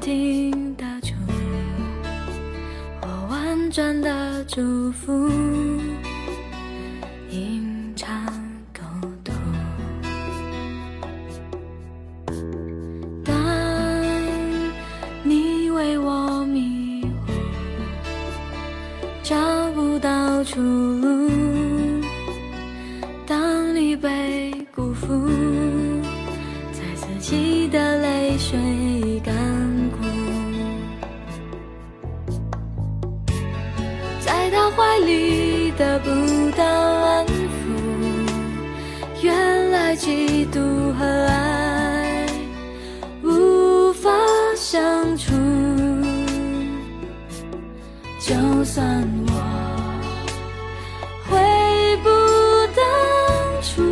听得出我婉转的祝福吟唱孤独当你为我迷惑找不到出路。怀里得不到安抚，原来嫉妒和爱无法相处。就算我悔不当初，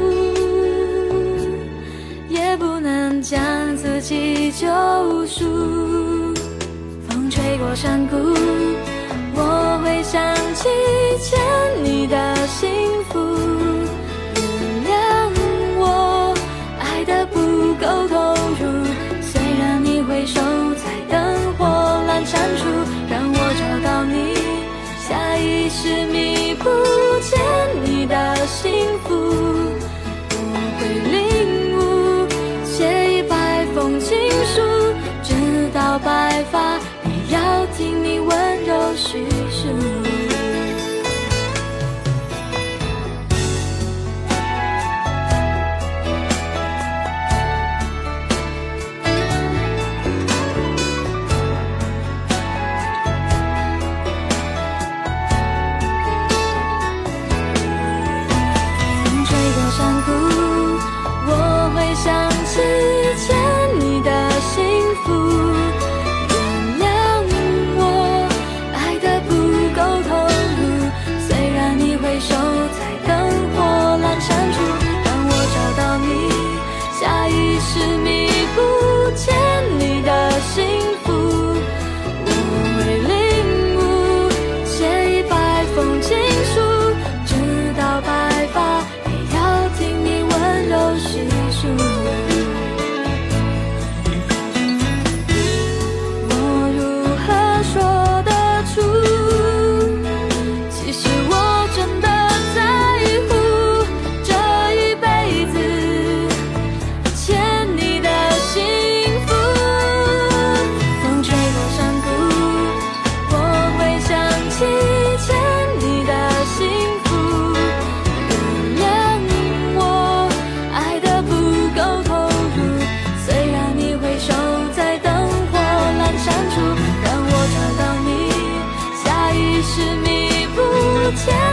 也不能将自己救赎。风吹过山谷。会想起牵你。执迷不见你的幸福，我会领悟，写一百封情书。执迷不前。